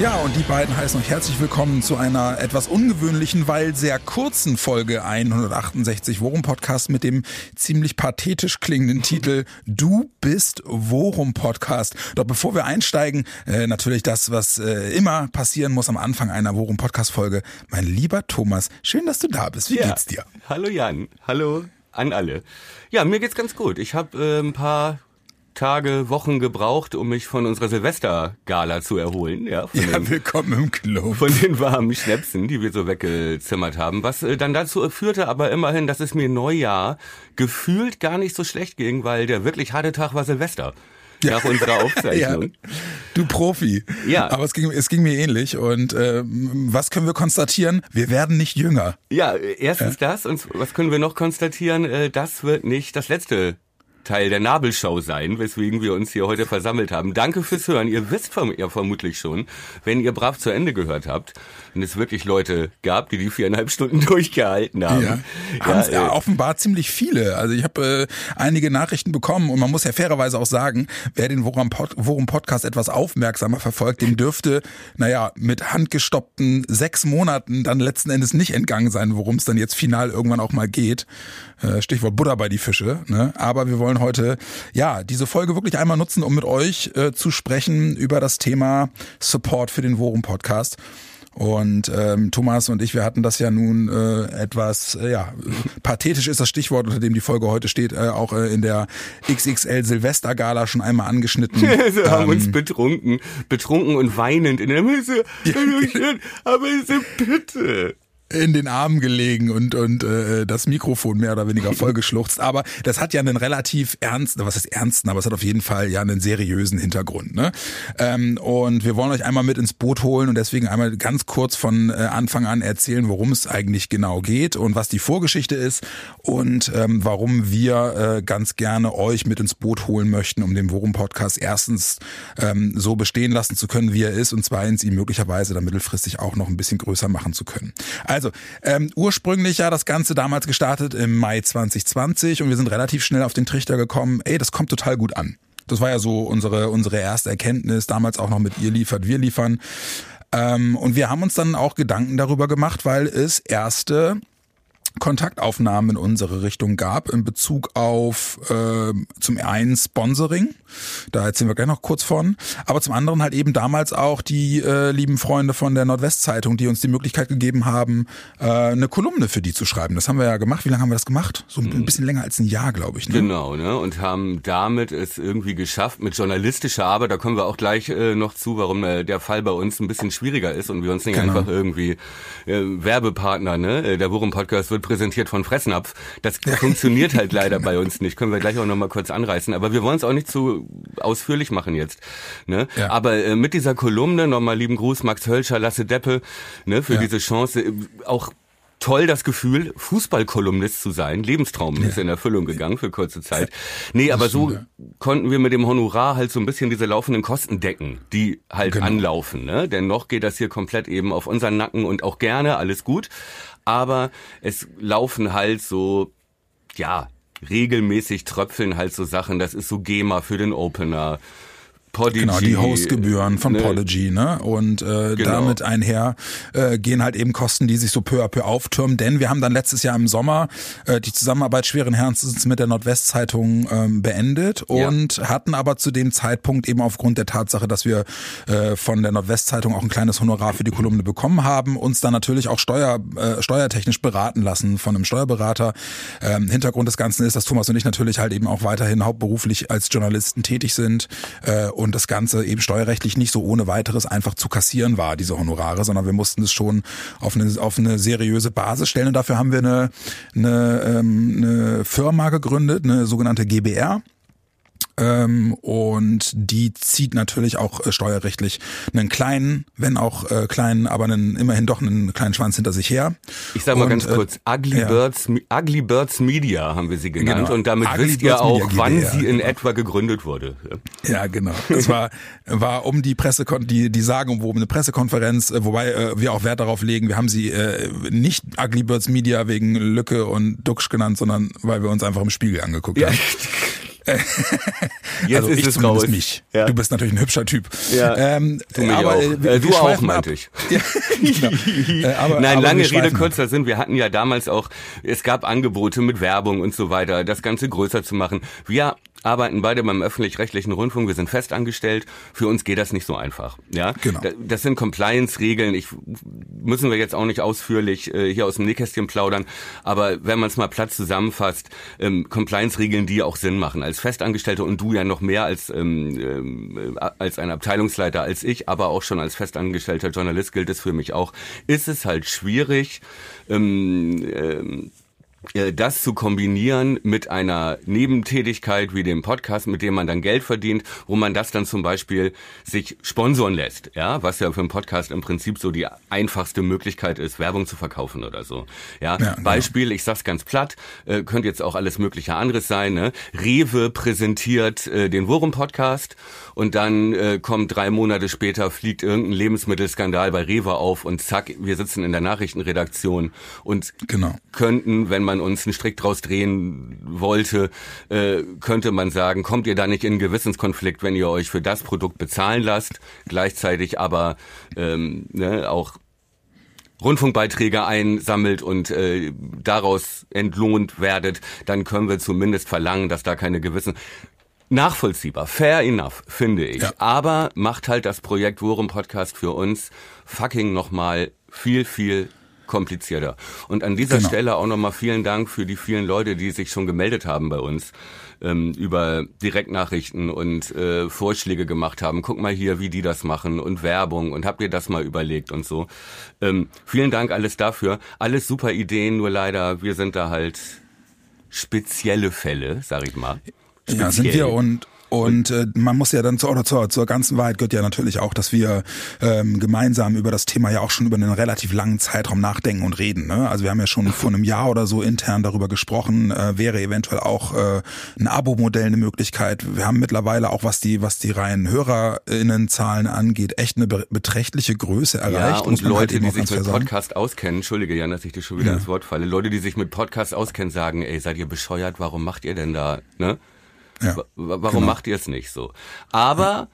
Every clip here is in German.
Ja, und die beiden heißen euch herzlich willkommen zu einer etwas ungewöhnlichen, weil sehr kurzen Folge 168 Worum Podcast mit dem ziemlich pathetisch klingenden Titel Du bist Worum Podcast. Doch bevor wir einsteigen, äh, natürlich das, was äh, immer passieren muss am Anfang einer Worum Podcast Folge. Mein lieber Thomas, schön, dass du da bist. Wie ja. geht's dir? Hallo Jan, hallo an alle. Ja, mir geht's ganz gut. Ich habe äh, ein paar Tage, Wochen gebraucht, um mich von unserer Silvestergala zu erholen. Ja, ja den, willkommen im Club. Von den warmen Schnäpsen, die wir so weggezimmert haben. Was äh, dann dazu führte aber immerhin, dass es mir Neujahr gefühlt gar nicht so schlecht ging, weil der wirklich harte Tag war Silvester. Ja. Nach unserer Aufzeichnung. ja. Du Profi. Ja. Aber es ging, es ging mir ähnlich. Und äh, was können wir konstatieren? Wir werden nicht jünger. Ja, erstens ja. das. Und was können wir noch konstatieren? Äh, das wird nicht das letzte Teil der Nabelshow sein, weswegen wir uns hier heute versammelt haben. Danke fürs Hören. Ihr wisst ja vermutlich schon, wenn ihr brav zu Ende gehört habt, wenn es wirklich Leute gab, die die viereinhalb Stunden durchgehalten haben. Ja, ja, ja äh, offenbar ziemlich viele. Also ich habe äh, einige Nachrichten bekommen und man muss ja fairerweise auch sagen, wer den Worum, Pod Worum Podcast etwas aufmerksamer verfolgt, dem dürfte, naja, mit handgestoppten sechs Monaten dann letzten Endes nicht entgangen sein, worum es dann jetzt final irgendwann auch mal geht. Äh, Stichwort Buddha bei die Fische. Ne? Aber wir wollen heute ja diese Folge wirklich einmal nutzen, um mit euch äh, zu sprechen über das Thema Support für den Worum Podcast. Und ähm, Thomas und ich, wir hatten das ja nun äh, etwas, äh, ja, pathetisch ist das Stichwort, unter dem die Folge heute steht, äh, auch äh, in der XXL Silvestergala schon einmal angeschnitten. wir haben ähm, uns betrunken, betrunken und weinend in der Mitte. aber so bitte in den Armen gelegen und und äh, das Mikrofon mehr oder weniger vollgeschluchzt. Aber das hat ja einen relativ ernsten, was ist ernsten, aber es hat auf jeden Fall ja einen seriösen Hintergrund. Ne? Ähm, und wir wollen euch einmal mit ins Boot holen und deswegen einmal ganz kurz von äh, Anfang an erzählen, worum es eigentlich genau geht und was die Vorgeschichte ist und ähm, warum wir äh, ganz gerne euch mit ins Boot holen möchten, um den Worum Podcast erstens ähm, so bestehen lassen zu können, wie er ist und zweitens ihn möglicherweise dann mittelfristig auch noch ein bisschen größer machen zu können. Also also ähm, ursprünglich ja das Ganze damals gestartet im Mai 2020 und wir sind relativ schnell auf den Trichter gekommen, ey, das kommt total gut an. Das war ja so unsere, unsere erste Erkenntnis, damals auch noch mit ihr liefert, wir liefern. Ähm, und wir haben uns dann auch Gedanken darüber gemacht, weil es erste Kontaktaufnahmen in unsere Richtung gab in Bezug auf äh, zum einen Sponsoring, da erzählen wir gleich noch kurz von, aber zum anderen halt eben damals auch die äh, lieben Freunde von der Nordwestzeitung, die uns die Möglichkeit gegeben haben, äh, eine Kolumne für die zu schreiben. Das haben wir ja gemacht. Wie lange haben wir das gemacht? So ein bisschen länger als ein Jahr, glaube ich. Ne? Genau, ne? Und haben damit es irgendwie geschafft mit journalistischer Arbeit. Da kommen wir auch gleich äh, noch zu, warum äh, der Fall bei uns ein bisschen schwieriger ist und wir uns nicht genau. einfach irgendwie äh, Werbepartner, ne? Äh, der Worum Podcast wird präsentiert von Fressnapf. Das funktioniert halt leider bei uns nicht. Können wir gleich auch noch mal kurz anreißen. Aber wir wollen es auch nicht zu ausführlich machen jetzt. Ne? Ja. Aber äh, mit dieser Kolumne, nochmal lieben Gruß, Max Hölscher, Lasse Deppe, ne, für ja. diese Chance, äh, auch toll das Gefühl, Fußballkolumnist zu sein. Lebenstraum ja. ist in Erfüllung gegangen für kurze Zeit. Nee, aber so konnten wir mit dem Honorar halt so ein bisschen diese laufenden Kosten decken, die halt genau. anlaufen. Ne? Denn noch geht das hier komplett eben auf unseren Nacken und auch gerne, alles gut aber es laufen halt so, ja, regelmäßig tröpfeln halt so Sachen. Das ist so GEMA für den Opener. Podigy. Genau, die Hostgebühren von ne? Podigy, ne? Und äh, genau. damit einher äh, gehen halt eben Kosten, die sich so peu à peu auftürmen. Denn wir haben dann letztes Jahr im Sommer äh, die Zusammenarbeit schweren Herzens mit der Nordwestzeitung ähm, beendet und ja. hatten aber zu dem Zeitpunkt eben aufgrund der Tatsache, dass wir äh, von der Nordwestzeitung auch ein kleines Honorar für die Kolumne bekommen haben, uns dann natürlich auch steuer, äh, steuertechnisch beraten lassen von einem Steuerberater. Ähm, Hintergrund des Ganzen ist, dass Thomas und ich natürlich halt eben auch weiterhin hauptberuflich als Journalisten tätig sind. Äh, und das Ganze eben steuerrechtlich nicht so ohne weiteres einfach zu kassieren war, diese Honorare, sondern wir mussten es schon auf eine, auf eine seriöse Basis stellen. Und dafür haben wir eine, eine, ähm, eine Firma gegründet, eine sogenannte GBR Ähm, und die zieht natürlich auch äh, steuerrechtlich einen kleinen, wenn auch äh, kleinen, aber einen, immerhin doch einen kleinen Schwanz hinter sich her. Ich sag mal und, ganz kurz, äh, Ugly, ja. Birds, Ugly Birds Media haben wir sie genannt Genau. und damit Ugly wisst ihr Birds auch, Media wann GbR, sie in genau. etwa gegründet wurde. Ja, genau. Das war, war um die Pressekon die, die sagen, um eine Pressekonferenz, äh, wobei äh, wir auch Wert darauf legen, wir haben sie äh, nicht Ugly Birds Media wegen Lücke und Duxch genannt, sondern weil wir uns einfach im Spiegel angeguckt Ja. haben. Jetzt also ist ich es zumindest raus. mich. Ja. Du bist natürlich ein hübscher Typ. Ja, ähm, du aber, auch. äh, Äh, du auch, meinte ab. ich. Ja, genau. äh, aber, Nein, aber lange Rede, kurzer Sinn. Wir hatten ja damals auch, es gab Angebote mit Werbung und so weiter, das Ganze größer zu machen. Wir arbeiten beide beim öffentlich-rechtlichen Rundfunk, wir sind festangestellt. Für uns geht das nicht so einfach. Ja, Genau. Da- Das sind Compliance-Regeln. Ich müssen wir jetzt auch nicht ausführlich äh, hier aus dem Nähkästchen plaudern. Aber wenn man es mal platt zusammenfasst, ähm, Compliance-Regeln, die auch Sinn machen. Als Festangestellter und du ja noch mehr als ähm, äh, als ein Abteilungsleiter als ich, aber auch schon als festangestellter Journalist gilt es für mich auch. Ist es halt schwierig. Ähm, ähm, äh, das zu kombinieren mit einer Nebentätigkeit wie dem Podcast, mit dem man dann Geld verdient, wo man das dann zum Beispiel sich sponsoren lässt, ja, was ja für einen Podcast im Prinzip so die einfachste Möglichkeit ist, Werbung zu verkaufen oder so. Ja, Ja, genau. Beispiel, ich sag's ganz platt, äh, könnte jetzt auch alles mögliche anderes sein. Ne? Rewe präsentiert äh, den Worum-Podcast und dann äh, kommt drei Monate später, fliegt irgendein Lebensmittelskandal bei Rewe auf und zack, wir sitzen in der Nachrichtenredaktion und Genau. könnten, wenn man uns einen Strick draus drehen wollte, äh, könnte man sagen, kommt ihr da nicht in einen Gewissenskonflikt, wenn ihr euch für das Produkt bezahlen lasst, gleichzeitig aber ähm, ne, auch Rundfunkbeiträge einsammelt und äh, daraus entlohnt werdet, dann können wir zumindest verlangen, dass da keine gewissen nachvollziehbar, fair enough, finde ich. Ja. Aber macht halt das Projekt Worum Podcast für uns fucking nochmal viel, viel komplizierter. Und an dieser Genau. Stelle auch nochmal vielen Dank für die vielen Leute, die sich schon gemeldet haben bei uns ähm, über Direktnachrichten und äh, Vorschläge gemacht haben. Guck mal hier, wie die das machen und Werbung und habt ihr das mal überlegt und so. Ähm, vielen Dank alles dafür. Alles super Ideen, nur leider, wir sind da halt spezielle Fälle, sag ich mal. Ja, sind Speziell. wir und und äh, man muss ja dann zur, oder zur, zur ganzen Wahrheit gehört ja natürlich auch, dass wir ähm, gemeinsam über das Thema ja auch schon über einen relativ langen Zeitraum nachdenken und reden. Ne? Also wir haben ja schon vor einem Jahr oder so intern darüber gesprochen, äh, wäre eventuell auch äh, ein Abo-Modell eine Möglichkeit. Wir haben mittlerweile auch, was die, was die reinen HörerInnenzahlen angeht, echt eine be beträchtliche Größe erreicht. Ja, und halt Leute, eben die sich mit sagen. Podcast auskennen, entschuldige Jan, dass ich dir schon wieder Ja. ins Wort falle, Leute, die sich mit Podcast auskennen, sagen, ey, seid ihr bescheuert, warum macht ihr denn da, ne? Ja, Wa- wa- Warum genau. macht ihr es nicht so? Aber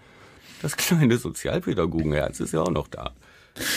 das kleine Sozialpädagogenherz ist ja auch noch da.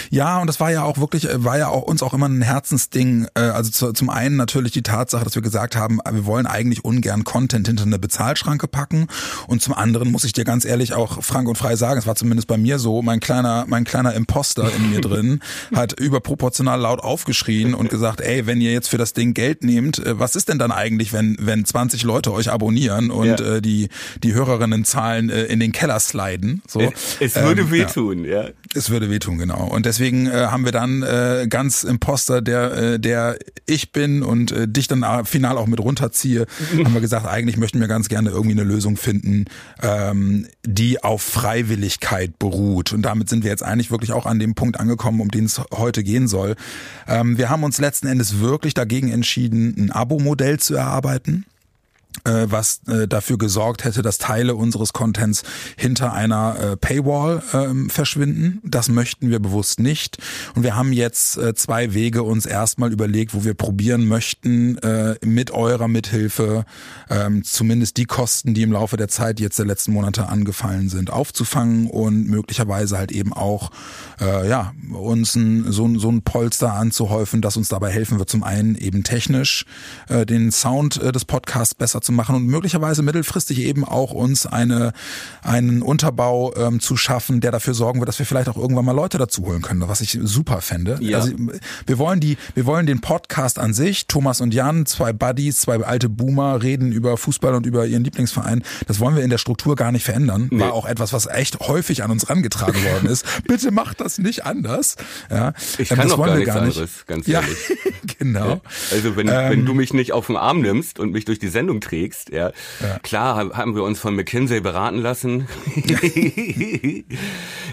Ja, und das war ja auch wirklich, äh, war ja auch uns auch immer ein Herzensding. äh, Also zu, zum einen natürlich die Tatsache, dass wir gesagt haben, äh, wir wollen eigentlich ungern Content hinter eine Bezahlschranke packen. Und zum anderen muss ich dir ganz ehrlich auch frank und frei sagen, es war zumindest bei mir so, mein kleiner, mein kleiner Imposter in mir drin hat überproportional laut aufgeschrien und gesagt, ey, wenn ihr jetzt für das Ding Geld nehmt, was ist denn dann eigentlich, wenn, wenn 20 Leute euch abonnieren und Ja. äh, die, die Hörerinnenzahlen äh, in den Keller sliden? So. Es, es würde Ähm, ja. wehtun, ja. Es würde wehtun, genau. Und deswegen äh, haben wir dann äh, ganz Imposter, der, äh, der ich bin und äh, dich dann äh, final auch mit runterziehe, haben wir gesagt, eigentlich möchten wir ganz gerne irgendwie eine Lösung finden, ähm, die auf Freiwilligkeit beruht. Und damit sind wir jetzt eigentlich wirklich auch an dem Punkt angekommen, um den es heute gehen soll. Ähm, wir haben uns letzten Endes wirklich dagegen entschieden, ein Abo-Modell zu erarbeiten was äh, dafür gesorgt hätte, dass Teile unseres Contents hinter einer äh, Paywall ähm, verschwinden. Das möchten wir bewusst nicht. Und wir haben jetzt äh, zwei Wege uns erstmal überlegt, wo wir probieren möchten, äh, mit eurer Mithilfe ähm, zumindest die Kosten, die im Laufe der Zeit jetzt der letzten Monate angefallen sind, aufzufangen und möglicherweise halt eben auch äh, ja uns ein, so, ein- so ein Polster anzuhäufen, das uns dabei helfen wird, zum einen eben technisch äh, den Sound äh, des Podcasts besser zu machen und möglicherweise mittelfristig eben auch uns eine einen Unterbau ähm, zu schaffen, der dafür sorgen wird, dass wir vielleicht auch irgendwann mal Leute dazu holen können, was ich super fände. Ja. Also wir wollen die, wir wollen den Podcast an sich, Thomas und Jan, zwei Buddies, zwei alte Boomer, reden über Fußball und über ihren Lieblingsverein. Das wollen wir in der Struktur gar nicht verändern. War auch etwas, was echt häufig an uns rangetragen worden ist. Bitte macht das nicht anders. Ja, Ich ähm, kann das wollen gar wir nichts gar nicht. anderes, ganz ja, ehrlich. genau. Also wenn, wenn du mich nicht auf den Arm nimmst und mich durch die Sendung trägst. Ja. ja. Klar haben wir uns von McKinsey beraten lassen.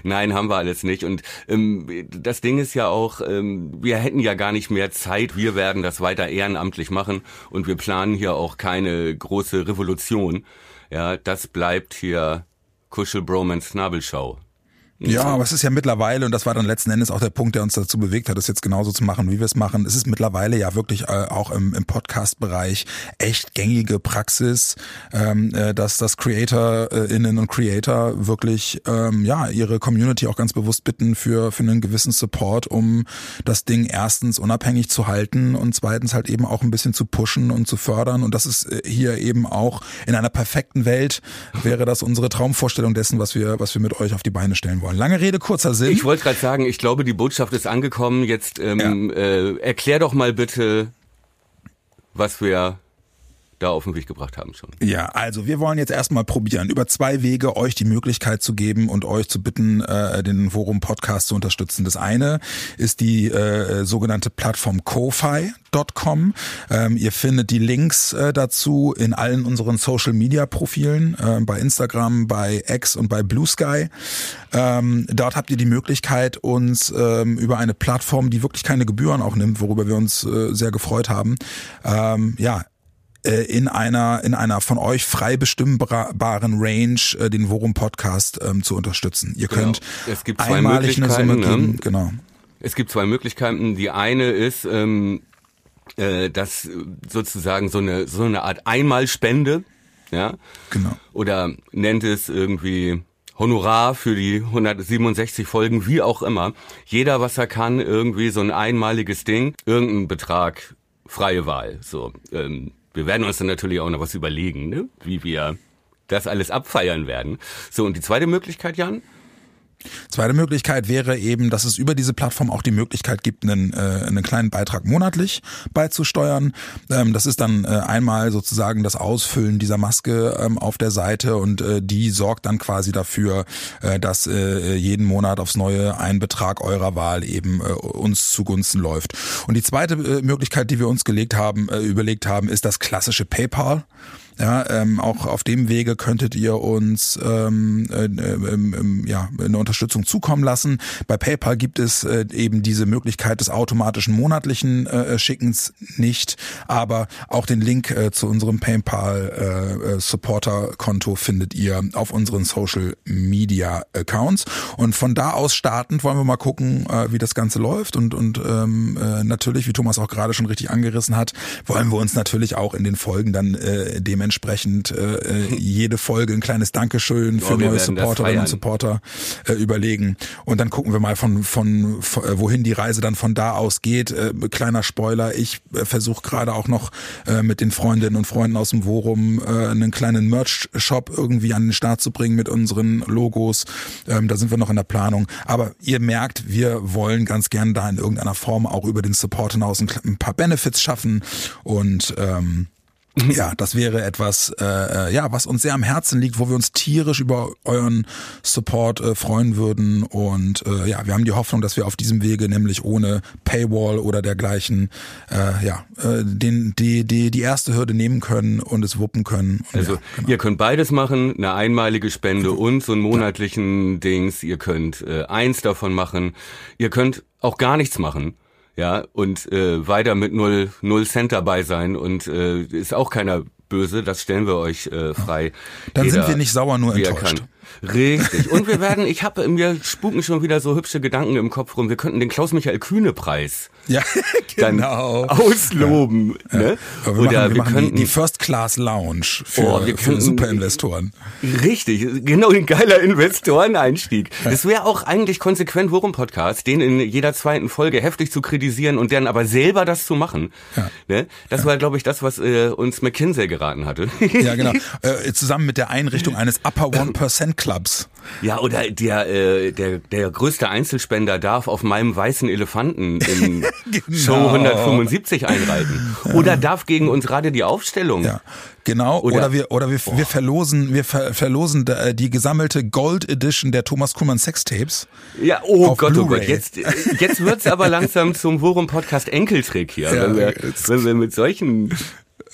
Nein, haben wir alles nicht. Und ähm, das Ding ist ja auch, ähm, wir hätten ja gar nicht mehr Zeit. Wir werden das weiter ehrenamtlich machen und wir planen hier auch keine große Revolution. Ja, das bleibt hier Kuschel Bromance Schnabelschau. Ja, aber es ist ja mittlerweile, und das war dann letzten Endes auch der Punkt, der uns dazu bewegt hat, das jetzt genauso zu machen, wie wir es machen. Es ist mittlerweile ja wirklich äh, auch im, im Podcast-Bereich echt gängige Praxis, ähm, äh, dass das CreatorInnen und Creator wirklich ähm, ja ihre Community auch ganz bewusst bitten für, für einen gewissen Support, um das Ding erstens unabhängig zu halten und zweitens halt eben auch ein bisschen zu pushen und zu fördern. Und das ist äh, hier eben auch in einer perfekten Welt wäre das unsere Traumvorstellung dessen, was wir, was wir mit euch auf die Beine stellen wollen wollen. Lange Rede, kurzer Sinn. Ich wollte gerade sagen, ich glaube, die Botschaft ist angekommen. Jetzt ähm, ja. äh, erklär doch mal bitte, was wir da auf den Weg gebracht haben schon. Ja, also wir wollen jetzt erstmal probieren, über zwei Wege euch die Möglichkeit zu geben und euch zu bitten, äh, den Forum Podcast zu unterstützen. Das eine ist die äh, sogenannte Plattform Ko-Fi.com. Ähm, ihr findet die Links äh, dazu in allen unseren Social Media Profilen, äh, bei Instagram, bei X und bei Blue Sky. Ähm, dort habt ihr die Möglichkeit, uns ähm, über eine Plattform, die wirklich keine Gebühren auch nimmt, worüber wir uns äh, sehr gefreut haben, ähm, ja, äh, in einer in einer von euch frei bestimmbaren Range äh, den Worum Podcast ähm, zu unterstützen. Ihr genau. könnt es gibt zwei einmalig eine Summe geben, ne? genau. Es gibt zwei Möglichkeiten. Die eine ist ähm, äh, dass sozusagen so eine so eine Art Einmalspende, ja? Genau. Oder nennt es irgendwie Honorar für die 167 Folgen, wie auch immer. Jeder, was er kann, irgendwie so ein einmaliges Ding, irgendein Betrag, freie Wahl. So, ähm, wir werden uns dann natürlich auch noch was überlegen, ne? wie wir das alles abfeiern werden. So, und die zweite Möglichkeit, Jan? Zweite Möglichkeit wäre eben, dass es über diese Plattform auch die Möglichkeit gibt, einen, äh, einen kleinen Beitrag monatlich beizusteuern. Ähm, das ist dann äh, einmal sozusagen das Ausfüllen dieser Maske ähm, auf der Seite und äh, die sorgt dann quasi dafür, äh, dass äh, jeden Monat aufs Neue ein Betrag eurer Wahl eben äh, uns zugunsten läuft. Und die zweite äh, Möglichkeit, die wir uns gelegt haben, äh, überlegt haben, ist das klassische PayPal. Ja, ähm, auch auf dem Wege könntet ihr uns ähm, äh, äh, ja, eine Unterstützung zukommen lassen. Bei PayPal gibt es äh, eben diese Möglichkeit des automatischen monatlichen äh, Schickens nicht, aber auch den Link äh, zu unserem PayPal äh, äh, findet ihr auf unseren Social Media Accounts. Und von da aus startend wollen wir mal gucken, äh, wie das Ganze läuft. Und und ähm, äh, natürlich, wie Thomas auch gerade schon richtig angerissen hat, wollen wir uns natürlich auch in den Folgen dann äh, dementsprechend dementsprechend äh, äh, jede Folge ein kleines Dankeschön für neue Supporterinnen und Supporter äh, überlegen. Und dann gucken wir mal von, von, von äh, wohin die Reise dann von da aus geht. Äh, kleiner Spoiler, ich äh, versuche gerade auch noch äh, mit den Freundinnen und Freunden aus dem Worum äh, einen kleinen Merch-Shop irgendwie an den Start zu bringen mit unseren Logos. Ähm, da sind wir noch in der Planung. Aber ihr merkt, wir wollen ganz gern da in irgendeiner Form auch über den Support hinaus ein, ein paar Benefits schaffen und ähm. Ja, das wäre etwas, äh, äh, ja, was uns sehr am Herzen liegt, wo wir uns tierisch über euren Support äh, freuen würden. Und äh, ja, wir haben die Hoffnung, dass wir auf diesem Wege, nämlich ohne Paywall oder dergleichen, äh, ja, äh, den, die, die, die erste Hürde nehmen können und es wuppen können. Und also ja, genau. ihr könnt beides machen, eine einmalige Spende und so einen monatlichen ja. Dings. Ihr könnt äh, eins davon machen. Ihr könnt auch gar nichts machen ja, und äh, weiter mit null, null Cent dabei sein und äh, ist auch keiner böse, das stellen wir euch äh, frei. Dann Jeder, sind wir nicht sauer, nur enttäuscht. Richtig. Und wir werden, ich habe mir spuken schon wieder so hübsche Gedanken im Kopf rum. Wir könnten den Klaus-Michael Kühne-Preis ja, genau. dann ausloben. Ja, ne? Ja. wir Oder machen, wir, wir könnten die, die First Class Lounge für, oh, wir für Superinvestoren. Richtig, genau ein geiler Investoreneinstieg. Das wäre auch eigentlich konsequent Worum Podcast, den in jeder zweiten Folge heftig zu kritisieren und dann aber selber das zu machen. Ja. Ne? Das war, glaube ich, das, was äh, uns McKinsey geraten hatte. Ja, genau. Äh, zusammen mit der Einrichtung eines Upper One Percent Clubs. Ja, oder der, äh, der, der größte Einzelspender darf auf meinem weißen Elefanten in genau. Show 175 einreiten. Oder darf gegen uns gerade die Aufstellung. Ja. Genau, oder, oder wir oder wir, wir verlosen wir ver, verlosen äh, die gesammelte Gold Edition der Thomas Kuhlmann Sextapes. Ja, oh Gott, oh Gott, jetzt jetzt wird's aber langsam zum Worum Podcast Enkeltrick hier, ja, wenn, wir, wenn wir mit solchen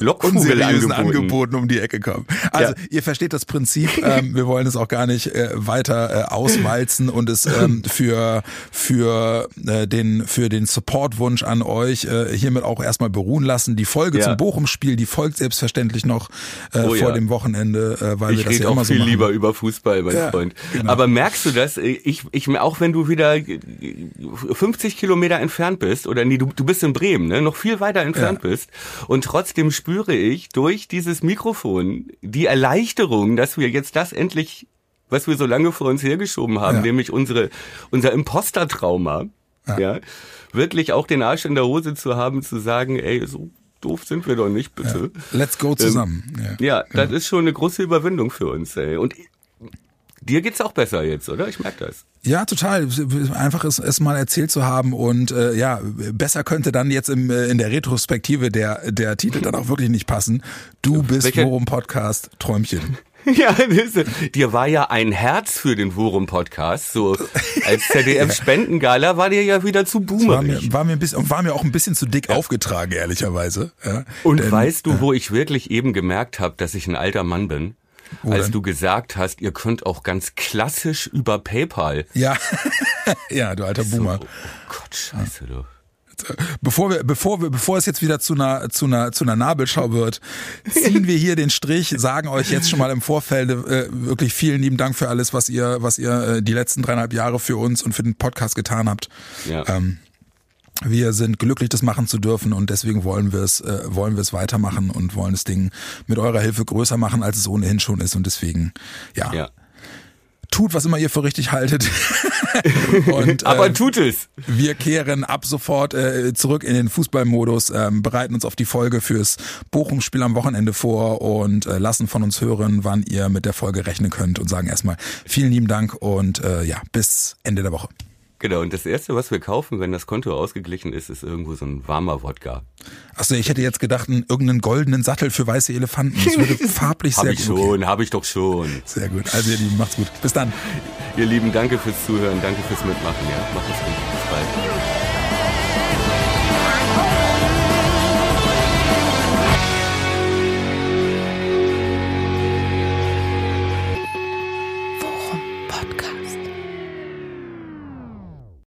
unseriösen Angeboten um die Ecke kommen. Also ja. ihr versteht das Prinzip. Ähm, wir wollen es auch gar nicht äh, weiter äh, auswalzen und es ähm, für für äh, den für den Supportwunsch an euch äh, hiermit auch erstmal beruhen lassen. Die Folge ja. zum Bochum-Spiel, die folgt selbstverständlich noch äh, oh, vor ja. dem Wochenende, äh, weil ich wir das ja immer so viel machen. lieber über Fußball, mein Freund. Genau. Aber merkst du das? Ich ich auch wenn du wieder 50 Kilometer entfernt bist oder nee, du, du bist in Bremen, ne, noch viel weiter entfernt bist und trotzdem spüre ich durch dieses Mikrofon die Erleichterung, dass wir jetzt das endlich, was wir so lange vor uns hergeschoben haben, ja. nämlich unsere, unser Imposter-Trauma, ja. ja. wirklich auch den Arsch in der Hose zu haben, zu sagen, ey, so doof sind wir doch nicht, bitte. Ja. Let's go zusammen. Ähm, ja, ja das ist schon eine große Überwindung für uns, ey. Und dir geht's auch besser jetzt, oder? Ich merke das. Ja, total. Einfach es, es mal erzählt zu haben und äh, ja, besser könnte dann jetzt im, äh, in der Retrospektive der, der Titel dann auch wirklich nicht passen. Du bist Welche? Worum Podcast Träumchen. Ja, dir war ja ein Herz für den Worum Podcast. So als ZDF Spendengala war dir ja wieder zu boomerig. War mir, war mir, ein bisschen, war mir auch ein bisschen zu dick ja. aufgetragen, ehrlicherweise. Ja, und denn, weißt du, wo ich wirklich eben gemerkt habe, dass ich ein alter Mann bin? Wo als denn? du gesagt hast, ihr könnt auch ganz klassisch über PayPal. Ja, ja, du alter Boomer. So, oh Gott, scheiße, du bevor wir, bevor wir, bevor es jetzt wieder zu einer, zu einer, zu einer Nabelschau wird, ziehen wir hier den Strich, sagen euch jetzt schon mal im Vorfeld äh, wirklich vielen lieben Dank für alles, was ihr, was ihr äh, die letzten dreieinhalb Jahre für uns und für den Podcast getan habt. Ja. Ähm, wir sind glücklich, das machen zu dürfen und deswegen wollen wir es, äh, wollen wir es weitermachen und wollen das Ding mit eurer Hilfe größer machen, als es ohnehin schon ist und deswegen, ja. ja. Tut, was immer ihr für richtig haltet. und, Aber äh, tut es. Wir kehren ab sofort äh, zurück in den Fußballmodus, ähm, bereiten uns auf die Folge fürs Bochum-Spiel am Wochenende vor und äh, lassen von uns hören, wann ihr mit der Folge rechnen könnt und sagen erstmal vielen lieben Dank und äh, ja, bis Ende der Woche. Genau, und das Erste, was wir kaufen, wenn das Konto ausgeglichen ist, ist irgendwo so ein warmer Wodka. Achso, ich hätte jetzt gedacht, einen, irgendeinen goldenen Sattel für weiße Elefanten. Das würde farblich sehr hab ich gut. Habe ich schon, habe ich doch schon. Sehr gut. Also ihr Lieben, macht's gut. Bis dann. Ihr Lieben, danke fürs Zuhören, danke fürs Mitmachen. Ja, macht es gut. Bis bald.